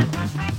Thank you.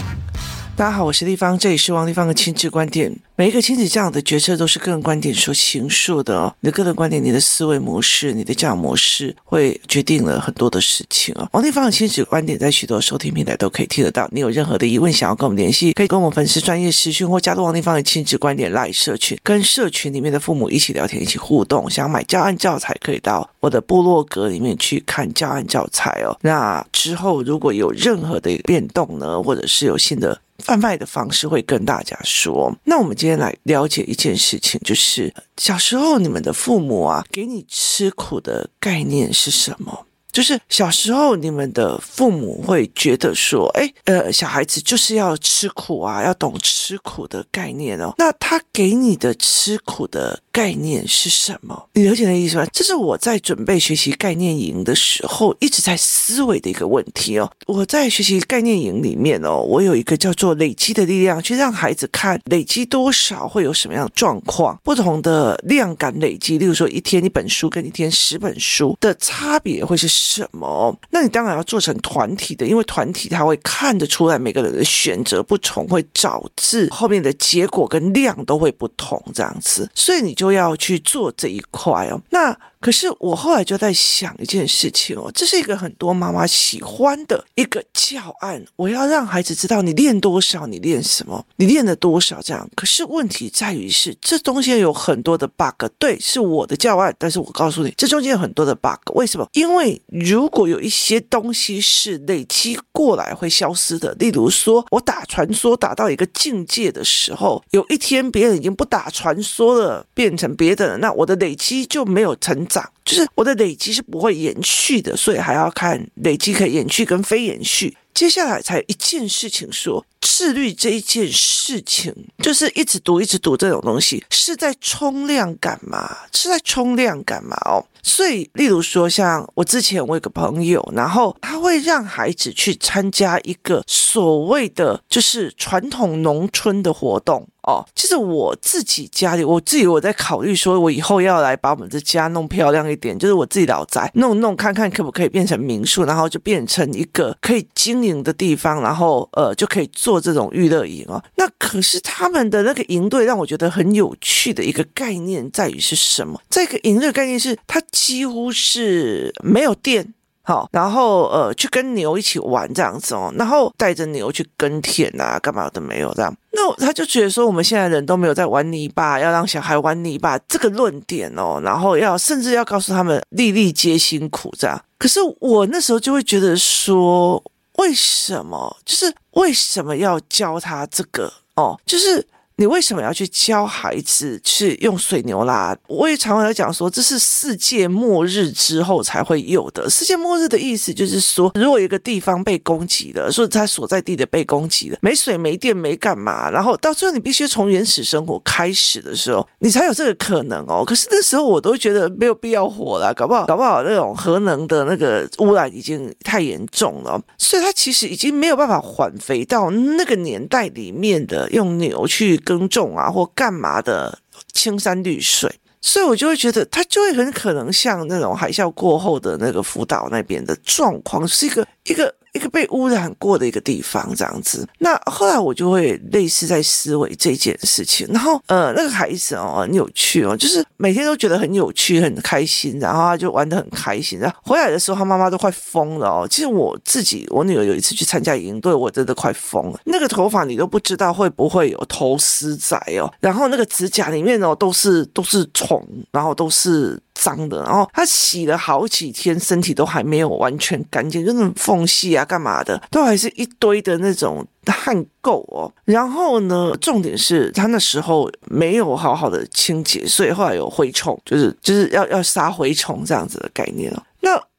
大家好，我是丽芳，这里是王立芳的亲子观点。每一个亲子这样的决策都是个人观点所形塑的哦。你的个人观点、你的思维模式、你的教养模式，会决定了很多的事情哦。王立芳的亲子观点在许多收听平台都可以听得到。你有任何的疑问想要跟我们联系，可以跟我们粉丝专业私讯或加入王立芳的亲子观点 LINE 社群，跟社群里面的父母一起聊天、一起互动。想买教案教材，可以到我的部落格里面去看教案教材哦。那之后如果有任何的变动呢，或者是有新的。贩卖的方式会跟大家说。那我们今天来了解一件事情，就是小时候你们的父母啊，给你吃苦的概念是什么？就是小时候你们的父母会觉得说，哎，呃，小孩子就是要吃苦啊，要懂吃苦的概念哦。那他给你的吃苦的概念是什么？你了解那意思吗？这是我在准备学习概念营的时候一直在思维的一个问题哦。我在学习概念营里面哦，我有一个叫做累积的力量，去让孩子看累积多少会有什么样的状况，不同的量感累积，例如说一天一本书跟一天十本书的差别会是什么？那你当然要做成团体的，因为团体他会看得出来每个人的选择不同，会导致后面的结果跟量都会不同这样子，所以你就要去做这一块哦。那可是我后来就在想一件事情哦，这是一个很多妈妈喜欢的一个教案。我要让孩子知道你练多少，你练什么，你练了多少这样。可是问题在于是这中间有很多的 bug。对，是我的教案，但是我告诉你，这中间有很多的 bug。为什么？因为如果有一些东西是累积过来会消失的，例如说我打传说打到一个境界的时候，有一天别人已经不打传说了，变成别的了，那我的累积就没有成。ça. 就是我的累积是不会延续的，所以还要看累积可以延续跟非延续。接下来才有一件事情说，自律这一件事情，就是一直读一直读这种东西，是在冲量感嘛？是在冲量感嘛？哦，所以例如说，像我之前我有个朋友，然后他会让孩子去参加一个所谓的就是传统农村的活动。哦，其实我自己家里，我自己我在考虑说，我以后要来把我们的家弄漂亮一点，就是我自己老宅弄弄看看可不可以变成民宿，然后就变成一个可以经营的地方，然后呃就可以做这种娱乐营哦。那可是他们的那个营队让我觉得很有趣的一个概念在于是什么？这个营队概念是它几乎是没有电。好，然后呃，去跟牛一起玩这样子哦，然后带着牛去耕田啊，干嘛都没有这样。那他就觉得说，我们现在人都没有在玩泥巴，要让小孩玩泥巴这个论点哦，然后要甚至要告诉他们粒粒皆辛苦这样。可是我那时候就会觉得说，为什么？就是为什么要教他这个哦？就是。你为什么要去教孩子去用水牛拉？我也常常在讲说，这是世界末日之后才会有的。世界末日的意思就是说，如果一个地方被攻击了，说他所在地的被攻击了，没水、没电、没干嘛，然后到最后你必须从原始生活开始的时候，你才有这个可能哦。可是那时候我都觉得没有必要活了，搞不好，搞不好那种核能的那个污染已经太严重了，所以它其实已经没有办法缓肥到那个年代里面的用牛去。耕种啊，或干嘛的青山绿水，所以我就会觉得它就会很可能像那种海啸过后的那个福岛那边的状况，是一个一个。一个被污染过的一个地方，这样子。那后来我就会类似在思维这件事情。然后，呃，那个孩子哦，很有趣哦，就是每天都觉得很有趣、很开心，然后他就玩得很开心。然后回来的时候，他妈妈都快疯了哦。其实我自己，我女儿有一次去参加营队，我真的快疯了。那个头发你都不知道会不会有头丝仔哦，然后那个指甲里面哦都是都是虫，然后都是。脏的，然后他洗了好几天，身体都还没有完全干净，就那种缝隙啊，干嘛的，都还是一堆的那种汗垢哦。然后呢，重点是他那时候没有好好的清洁，所以后来有蛔虫，就是就是要要杀蛔虫这样子的概念哦。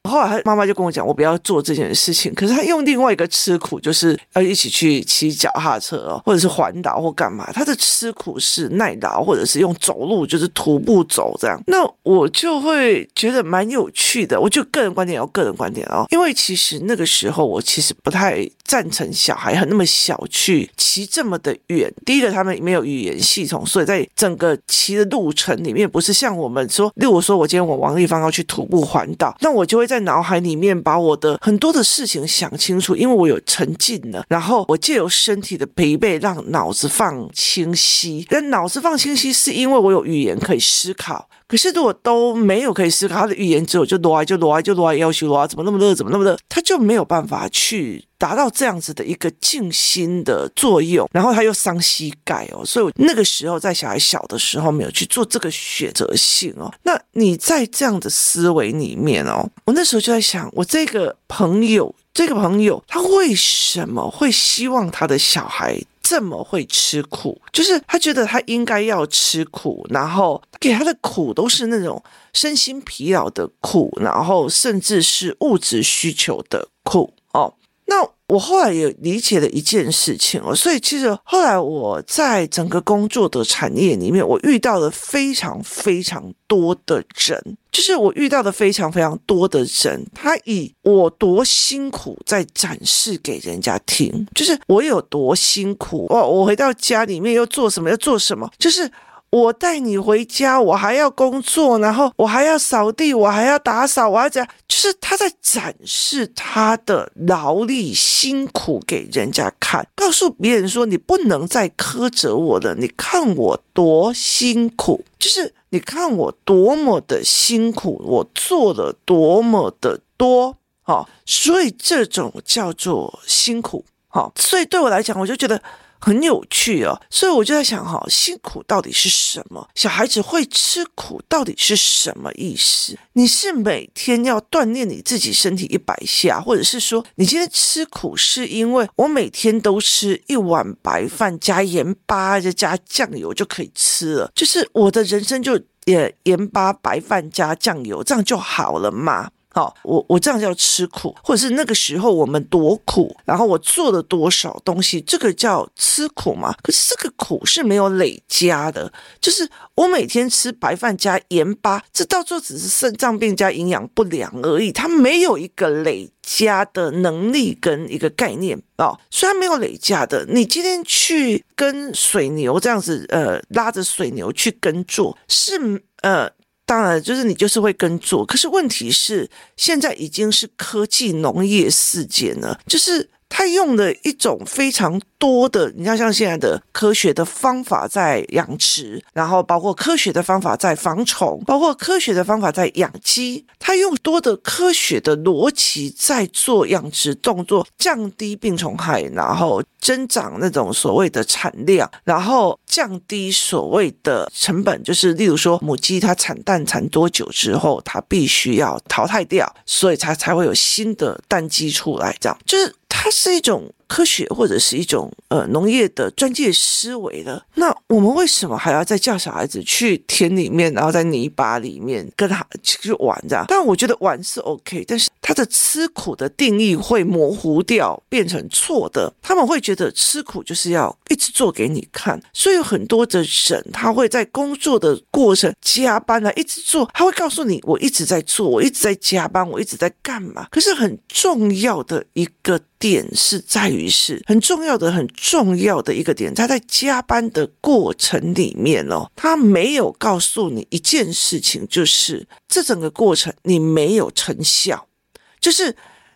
后来他妈妈就跟我讲，我不要做这件事情。可是他用另外一个吃苦，就是要一起去骑脚踏车哦，或者是环岛或干嘛。他的吃苦是耐劳，或者是用走路，就是徒步走这样。那我就会觉得蛮有趣的。我就个人观点，有个人观点哦，因为其实那个时候我其实不太赞成小孩很那么小去骑这么的远。第一个，他们没有语言系统，所以在整个骑的路程里面，不是像我们说，例如说我今天我王丽芳要去徒步环岛，那我就会。在在脑海里面把我的很多的事情想清楚，因为我有沉浸了，然后我借由身体的疲惫让脑子放清晰。但脑子放清晰是因为我有语言可以思考。可是如果都没有可以思考，他的语言只有就罗就罗就罗要求罗怎么那么热，怎么那么热，他就没有办法去达到这样子的一个静心的作用。然后他又伤膝盖哦，所以我那个时候在小孩小的时候没有去做这个选择性哦。那你在这样的思维里面哦，我那时候就在想，我这个朋友，这个朋友他为什么会希望他的小孩？这么会吃苦，就是他觉得他应该要吃苦，然后给他的苦都是那种身心疲劳的苦，然后甚至是物质需求的苦哦。那我后来也理解了一件事情哦，所以其实后来我在整个工作的产业里面，我遇到了非常非常多的人，就是我遇到的非常非常多的人，他以我多辛苦在展示给人家听，就是我有多辛苦哦，我回到家里面又做什么，又做什么，就是。我带你回家，我还要工作，然后我还要扫地，我还要打扫，我要这样，就是他在展示他的劳力辛苦给人家看，告诉别人说，你不能再苛责我了，你看我多辛苦，就是你看我多么的辛苦，我做了多么的多，好，所以这种叫做辛苦，好，所以对我来讲，我就觉得。很有趣哦，所以我就在想哈，辛苦到底是什么？小孩子会吃苦到底是什么意思？你是每天要锻炼你自己身体一百下，或者是说你今天吃苦是因为我每天都吃一碗白饭加盐巴再加酱油就可以吃了，就是我的人生就也盐巴白饭加酱油这样就好了嘛？好，我我这样叫吃苦，或者是那个时候我们多苦，然后我做了多少东西，这个叫吃苦嘛？可是这个苦是没有累加的，就是我每天吃白饭加盐巴，这到最后只是肾脏病加营养不良而已，它没有一个累加的能力跟一个概念哦。虽然没有累加的，你今天去跟水牛这样子，呃，拉着水牛去耕作，是呃。当然，就是你就是会耕作，可是问题是，现在已经是科技农业世界了，就是他用的一种非常。多的，你看，像现在的科学的方法在养殖，然后包括科学的方法在防虫，包括科学的方法在养鸡，他用多的科学的逻辑在做养殖动作，降低病虫害，然后增长那种所谓的产量，然后降低所谓的成本，就是例如说母鸡它产蛋产多久之后，它必须要淘汰掉，所以它才会有新的蛋鸡出来，这样就是它是一种。科学或者是一种呃农业的专业思维的，那我们为什么还要再叫小孩子去田里面，然后在泥巴里面跟他去玩这样？但我觉得玩是 OK，但是他的吃苦的定义会模糊掉，变成错的。他们会觉得吃苦就是要一直做给你看，所以有很多的人他会在工作的过程加班啊，一直做，他会告诉你我一直在做，我一直在加班，我一直在干嘛？可是很重要的一个。点是在于是很重要的、很重要的一个点，他在加班的过程里面哦，他没有告诉你一件事情，就是这整个过程你没有成效，就是。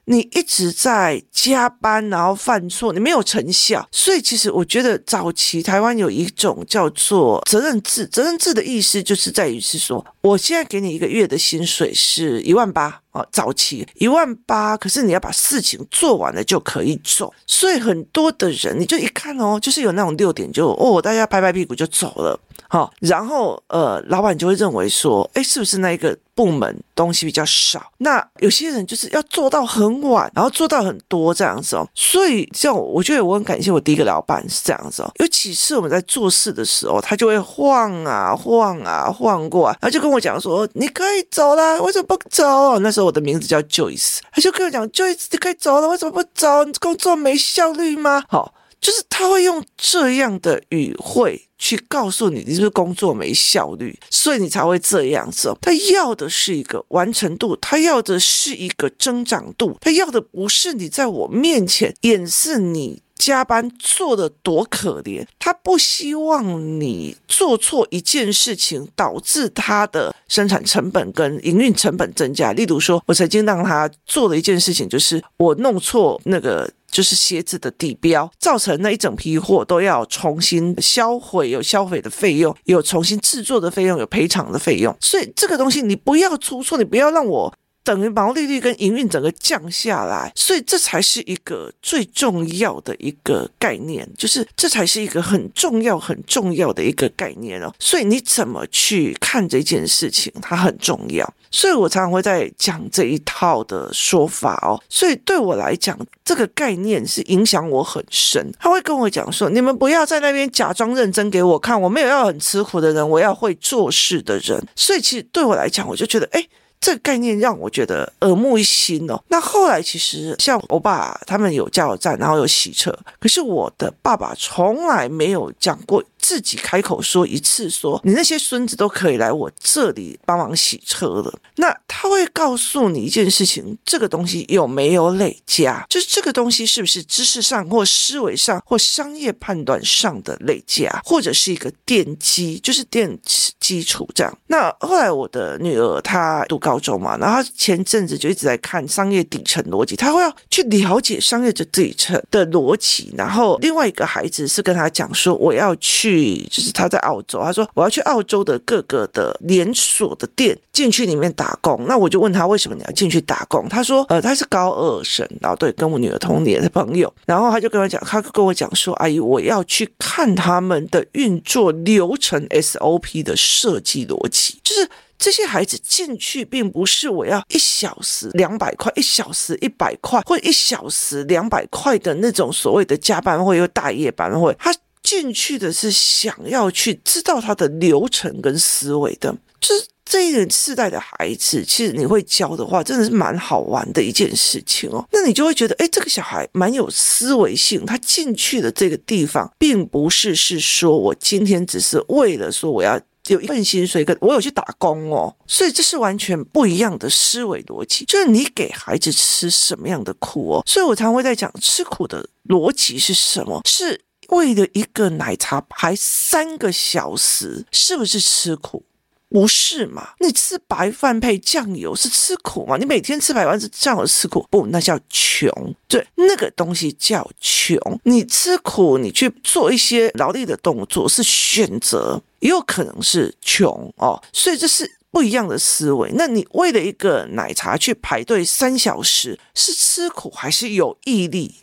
你一直在加班，然后犯错，你没有成效，所以其实我觉得早期台湾有一种叫做责任制，责任制的意思就是在于是说，我现在给你一个月的薪水是一万八啊，早期一万八，可是你要把事情做完了就可以走，所以很多的人你就一看哦，就是有那种六点就哦，大家拍拍屁股就走了。好，然后呃，老板就会认为说，哎，是不是那一个部门东西比较少？那有些人就是要做到很晚，然后做到很多这样子哦。所以像我，我觉得我很感谢我第一个老板是这样子哦。有几次我们在做事的时候，他就会晃啊晃啊晃过来，然后就跟我讲说：“你可以走了，为什么不走？”那时候我的名字叫 Joyce，他就跟我讲：“Joyce，你可以走了，为什么不走？你工作没效率吗？”好。就是他会用这样的语汇去告诉你，你是不是工作没效率，所以你才会这样子。他要的是一个完成度，他要的是一个增长度，他要的不是你在我面前掩饰你加班做的多可怜，他不希望你做错一件事情，导致他的生产成本跟营运成本增加。例如说，我曾经让他做了一件事情，就是我弄错那个就是鞋子的底标，造成那一整批货都要重新销毁，有销毁的费用，有重新制作的费用，有赔偿的费用。所以这个东西你不要出错，你不要让我。等于毛利率跟营运整个降下来，所以这才是一个最重要的一个概念，就是这才是一个很重要很重要的一个概念哦。所以你怎么去看这件事情，它很重要。所以我常常会在讲这一套的说法哦。所以对我来讲，这个概念是影响我很深。他会跟我讲说：“你们不要在那边假装认真给我看，我没有要很吃苦的人，我要会做事的人。”所以其实对我来讲，我就觉得，哎。这个概念让我觉得耳目一新哦。那后来其实像我爸他们有加油站，然后有洗车，可是我的爸爸从来没有讲过。自己开口说一次，说你那些孙子都可以来我这里帮忙洗车了。那他会告诉你一件事情：这个东西有没有累加？就是这个东西是不是知识上或思维上或商业判断上的累加，或者是一个奠基，就是奠基础这样。那后来我的女儿她读高中嘛，然后她前阵子就一直在看商业底层逻辑，她会要去了解商业的底层的逻辑。然后另外一个孩子是跟他讲说：我要去就是他在澳洲，他说我要去澳洲的各个的连锁的店进去里面打工。那我就问他为什么你要进去打工？他说呃他是高二生，然后对跟我女儿同年的朋友，然后他就跟我讲，他跟我讲说，阿姨我要去看他们的运作流程 SOP 的设计逻辑，就是这些孩子进去并不是我要一小时两百块，一小时一百块，或一小时两百块的那种所谓的加班会又大夜班会他。进去的是想要去知道他的流程跟思维的，就是这一个世代的孩子，其实你会教的话，真的是蛮好玩的一件事情哦。那你就会觉得，哎，这个小孩蛮有思维性。他进去的这个地方，并不是是说我今天只是为了说我要有一份薪水，跟我有去打工哦。所以这是完全不一样的思维逻辑，就是你给孩子吃什么样的苦哦。所以我常会在讲吃苦的逻辑是什么？是。为了一个奶茶排三个小时，是不是吃苦？不是嘛？你吃白饭配酱油是吃苦吗？你每天吃白饭是酱油吃苦？不，那叫穷。对，那个东西叫穷。你吃苦，你去做一些劳力的动作是选择，也有可能是穷哦。所以这是不一样的思维。那你为了一个奶茶去排队三小时，是吃苦还是有毅力？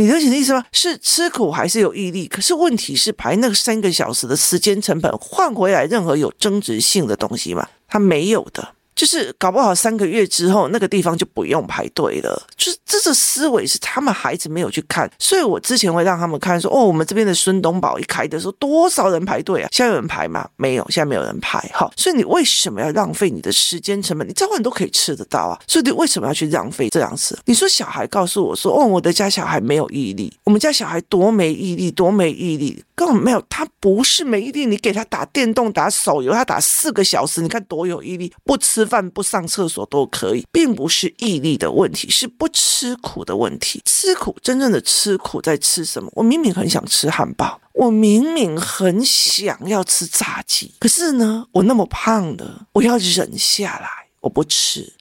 你了解的意思吗？是吃苦还是有毅力？可是问题是排那三个小时的时间成本换回来任何有增值性的东西吗？他没有的。就是搞不好三个月之后，那个地方就不用排队了。就是这个思维是他们孩子没有去看，所以我之前会让他们看说，哦，我们这边的孙东宝一开的时候，多少人排队啊？现在有人排吗？没有，现在没有人排。好，所以你为什么要浪费你的时间成本？你早晚都可以吃得到啊，所以你为什么要去浪费这样子？你说小孩告诉我说，哦，我的家小孩没有毅力，我们家小孩多没毅力，多没毅力，根本没有，他不是没毅力。你给他打电动、打手游，他打四个小时，你看多有毅力，不吃。饭不上厕所都可以，并不是毅力的问题，是不吃苦的问题。吃苦，真正的吃苦在吃什么？我明明很想吃汉堡，我明明很想要吃炸鸡，可是呢，我那么胖的，我要忍下来，我不吃，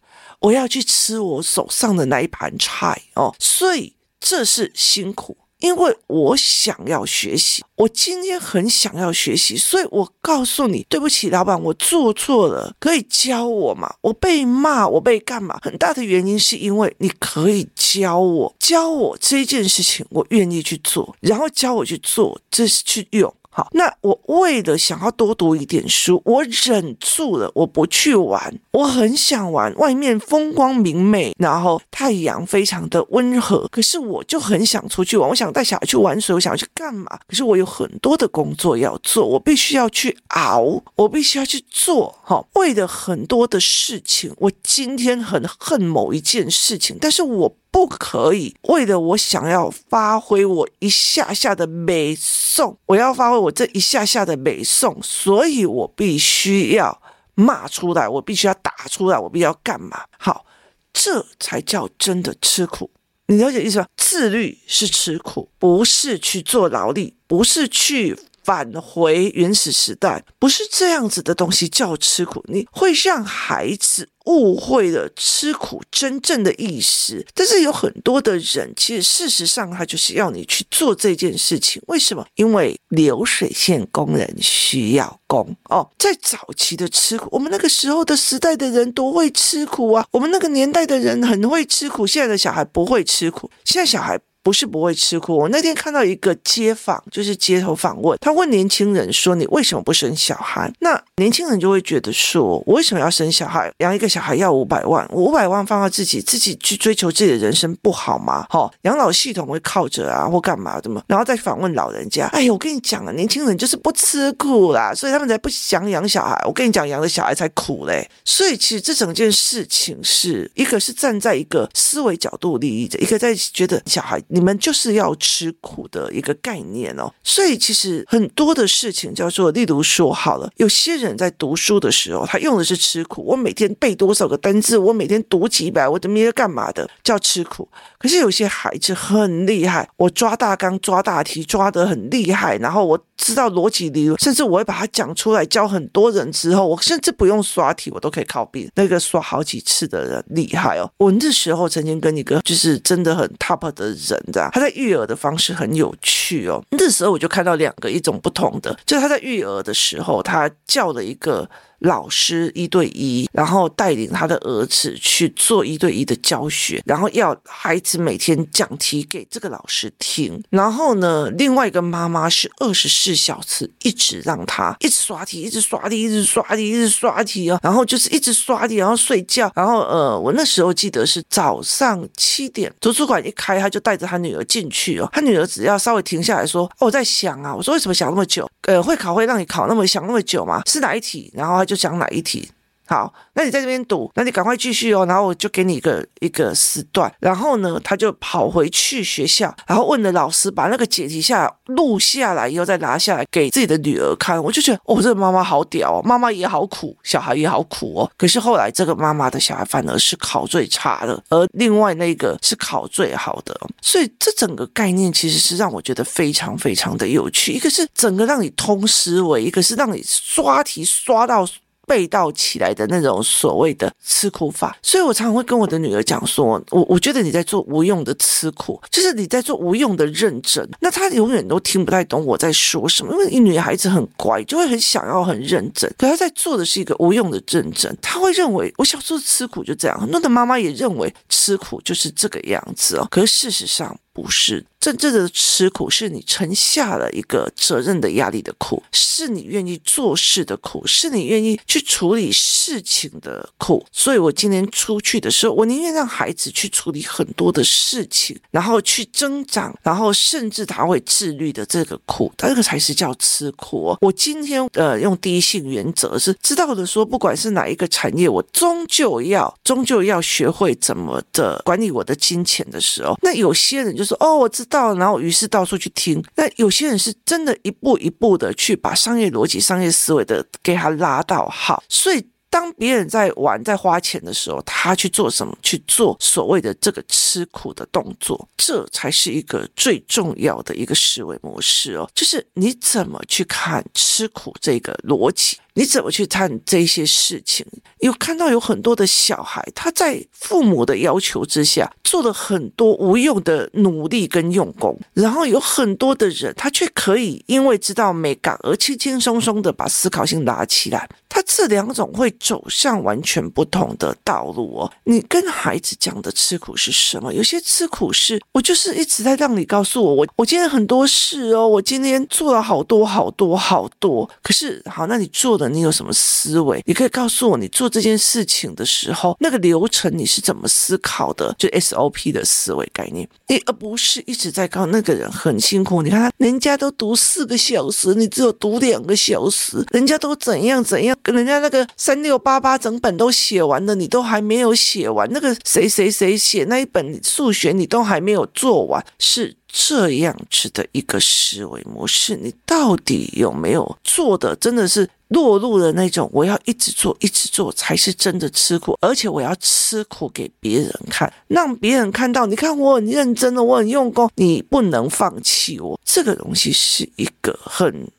我要去吃我手上的那一盘菜哦，所以这是辛苦。因为我想要学习，我今天很想要学习，所以我告诉你，对不起，老板，我做错了，可以教我吗？我被骂，我被干嘛？很大的原因是因为你可以教我，教我这件事情，我愿意去做，然后教我去做，这是去用。好，那我为了想要多读一点书，我忍住了，我不去玩。我很想玩，外面风光明媚，然后太阳非常的温和，可是我就很想出去玩。我想带小孩去玩水，我想要去干嘛？可是我有很多的工作要做，我必须要去熬，我必须要去做。哈，为了很多的事情，我今天很恨某一件事情，但是我。不可以为了我想要发挥我一下下的美颂，我要发挥我这一下下的美颂，所以我必须要骂出来，我必须要打出来，我必须要干嘛？好，这才叫真的吃苦。你了解意思吗？自律是吃苦，不是去做劳力，不是去。返回原始时代，不是这样子的东西叫吃苦，你会让孩子误会了吃苦真正的意思。但是有很多的人，其实事实上他就是要你去做这件事情。为什么？因为流水线工人需要工哦。在早期的吃苦，我们那个时候的时代的人多会吃苦啊！我们那个年代的人很会吃苦，现在的小孩不会吃苦，现在小孩。不是不会吃苦。我那天看到一个街访，就是街头访问，他问年轻人说：“你为什么不生小孩？”那年轻人就会觉得说：“我为什么要生小孩？养一个小孩要五百万，五百万放到自己，自己去追求自己的人生不好吗？好，养老系统会靠着啊，或干嘛的嘛？然后再访问老人家，哎呦，我跟你讲啊，年轻人就是不吃苦啦，所以他们才不想养小孩。我跟你讲，养了小孩才苦嘞。所以其实这整件事情是一个是站在一个思维角度利益的，一个在觉得小孩。你们就是要吃苦的一个概念哦，所以其实很多的事情叫做，例如说好了，有些人在读书的时候，他用的是吃苦。我每天背多少个单字，我每天读几百，我怎么样干嘛的，叫吃苦。可是有些孩子很厉害，我抓大纲、抓大题抓得很厉害，然后我知道逻辑理论，甚至我会把它讲出来教很多人之后，我甚至不用刷题，我都可以考毕。那个刷好几次的人厉害哦。我那时候曾经跟一个就是真的很 top 的人。这样，他在育儿的方式很有趣哦。那时候我就看到两个一种不同的，就是他在育儿的时候，他叫了一个。老师一对一，然后带领他的儿子去做一对一的教学，然后要孩子每天讲题给这个老师听。然后呢，另外一个妈妈是二十四小时一直让他一直刷题，一直刷题，一直刷题，一直刷题哦。然后就是一直刷题，然后睡觉。然后呃，我那时候记得是早上七点，图书馆一开，他就带着他女儿进去哦。他女儿只要稍微停下来说：“哦，我在想啊，我说为什么想那么久？呃，会考会让你考那么想那么久吗？是哪一题？”然后。就讲哪一题？好，那你在这边读，那你赶快继续哦。然后我就给你一个一个时段。然后呢，他就跑回去学校，然后问了老师，把那个解题下录下来以后再拿下来给自己的女儿看。我就觉得，哦，这个妈妈好屌哦，妈妈也好苦，小孩也好苦哦。可是后来这个妈妈的小孩反而是考最差的，而另外那个是考最好的。所以这整个概念其实是让我觉得非常非常的有趣。一个是整个让你通思维，一个是让你刷题刷到。背道起来的那种所谓的吃苦法，所以我常常会跟我的女儿讲说，我我觉得你在做无用的吃苦，就是你在做无用的认真。那她永远都听不太懂我在说什么，因为女孩子很乖，就会很想要很认真，可她在做的是一个无用的认真。她会认为我小时候吃苦就这样，很多的妈妈也认为吃苦就是这个样子哦。可是事实上不是。真正的吃苦，是你承下了一个责任的压力的苦，是你愿意做事的苦，是你愿意去处理事情的苦。所以我今天出去的时候，我宁愿让孩子去处理很多的事情，然后去增长，然后甚至他会自律的这个苦，他这个才是叫吃苦哦。我今天呃用第一性原则是知道的说，不管是哪一个产业，我终究要终究要学会怎么的管理我的金钱的时候，那有些人就说哦，我知。道，然后于是到处去听。那有些人是真的一步一步的去把商业逻辑、商业思维的给他拉到好，所以。当别人在玩、在花钱的时候，他去做什么？去做所谓的这个吃苦的动作，这才是一个最重要的一个思维模式哦。就是你怎么去看吃苦这个逻辑？你怎么去看这些事情？有看到有很多的小孩，他在父母的要求之下，做了很多无用的努力跟用功，然后有很多的人，他却可以因为知道美感而轻轻松松的把思考性拉起来。他这两种会走向完全不同的道路哦。你跟孩子讲的吃苦是什么？有些吃苦是，我就是一直在让你告诉我，我我今天很多事哦，我今天做了好多好多好多。可是好，那你做你有什么思维？你可以告诉我，你做这件事情的时候，那个流程你是怎么思考的？就 SOP 的思维概念，你而不是一直在告那个人很辛苦。你看他，人家都读四个小时，你只有读两个小时，人家都怎样怎样。跟人家那个三六六八八整本都写完了，你都还没有写完。那个谁谁谁写那一本数学，你都还没有做完，是这样子的一个思维模式。你到底有没有做的？真的是落入了那种我要一直做，一直做才是真的吃苦，而且我要吃苦给别人看，让别人看到，你看我很认真的，我很用功，你不能放弃我。这个东西是一个很。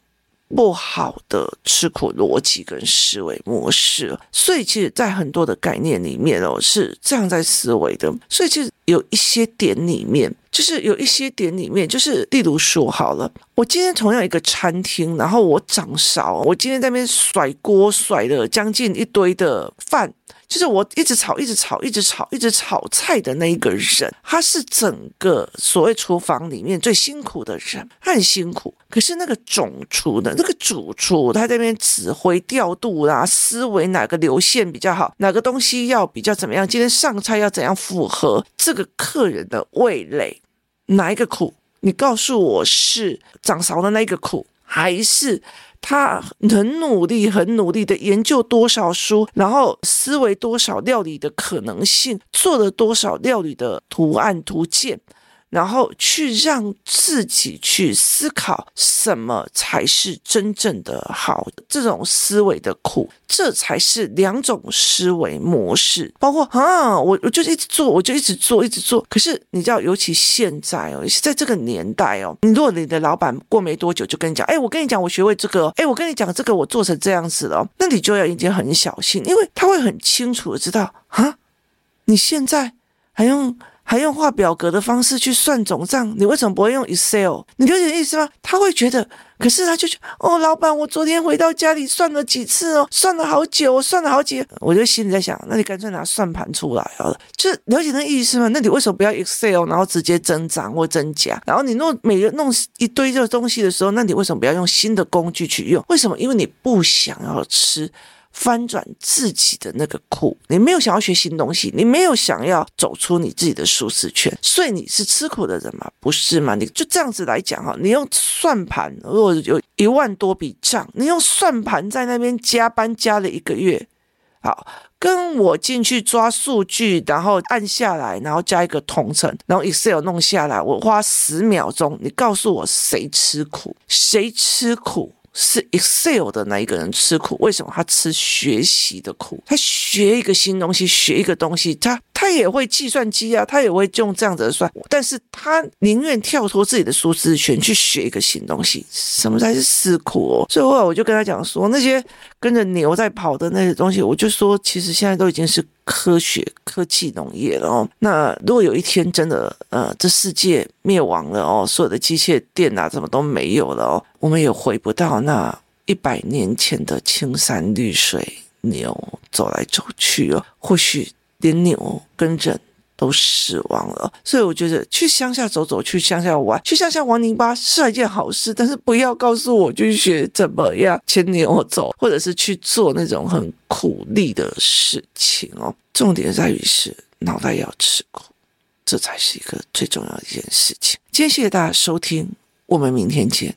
不好的吃苦逻辑跟思维模式，所以其实，在很多的概念里面哦，是这样在思维的。所以其实有一些点里面，就是有一些点里面，就是例如说好了，我今天同样一个餐厅，然后我掌勺，我今天在那边甩锅甩了将近一堆的饭。就是我一直炒，一直炒，一直炒，一直炒菜的那一个人，他是整个所谓厨房里面最辛苦的人，他很辛苦。可是那个总厨的那个主厨，他在那边指挥调度啦，思维哪个流线比较好，哪个东西要比较怎么样，今天上菜要怎样符合这个客人的味蕾，哪一个苦？你告诉我是掌勺的那个苦，还是？他很努力，很努力的研究多少书，然后思维多少料理的可能性，做了多少料理的图案图鉴。然后去让自己去思考什么才是真正的好，这种思维的苦，这才是两种思维模式。包括啊，我我就一直做，我就一直做，一直做。可是你知道，尤其现在哦，在这个年代哦，你如果你的老板过没多久就跟你讲，哎，我跟你讲，我学会这个，哎，我跟你讲这个，我做成这样子了，那你就要已经很小心，因为他会很清楚的知道啊，你现在还用。还用画表格的方式去算总账，你为什么不会用 Excel？你了解意思吗？他会觉得，可是他就觉得，哦，老板，我昨天回到家里算了几次哦，算了好久，我算了好几，我就心里在想，那你干脆拿算盘出来好了，就了解那意思吗？那你为什么不要 Excel，然后直接增长或增加？然后你弄每个弄一堆这个东西的时候，那你为什么不要用新的工具去用？为什么？因为你不想要吃。翻转自己的那个苦，你没有想要学新东西，你没有想要走出你自己的舒适圈，所以你是吃苦的人吗？不是吗？你就这样子来讲哈，你用算盘，如果有一万多笔账，你用算盘在那边加班加了一个月，好，跟我进去抓数据，然后按下来，然后加一个同城，然后 Excel 弄下来，我花十秒钟，你告诉我谁吃苦？谁吃苦？是 Excel 的那一个人吃苦，为什么他吃学习的苦？他学一个新东西，学一个东西，他他也会计算机啊，他也会用这样子的算，但是他宁愿跳脱自己的舒适圈去学一个新东西。什么才是思苦哦？所以后来我就跟他讲说，那些跟着牛在跑的那些东西，我就说，其实现在都已经是。科学、科技、农业了哦。那如果有一天真的，呃，这世界灭亡了哦，所有的机械电啊，什么都没有了哦，我们也回不到那一百年前的青山绿水，牛走来走去哦。或许连牛跟人。都死亡了，所以我觉得去乡下走走，去乡下玩，去乡下玩泥巴是一件好事，但是不要告诉我去学怎么样牵牛走，或者是去做那种很苦力的事情哦。重点在于是脑袋要吃苦，这才是一个最重要的一件事情。今天谢谢大家收听，我们明天见。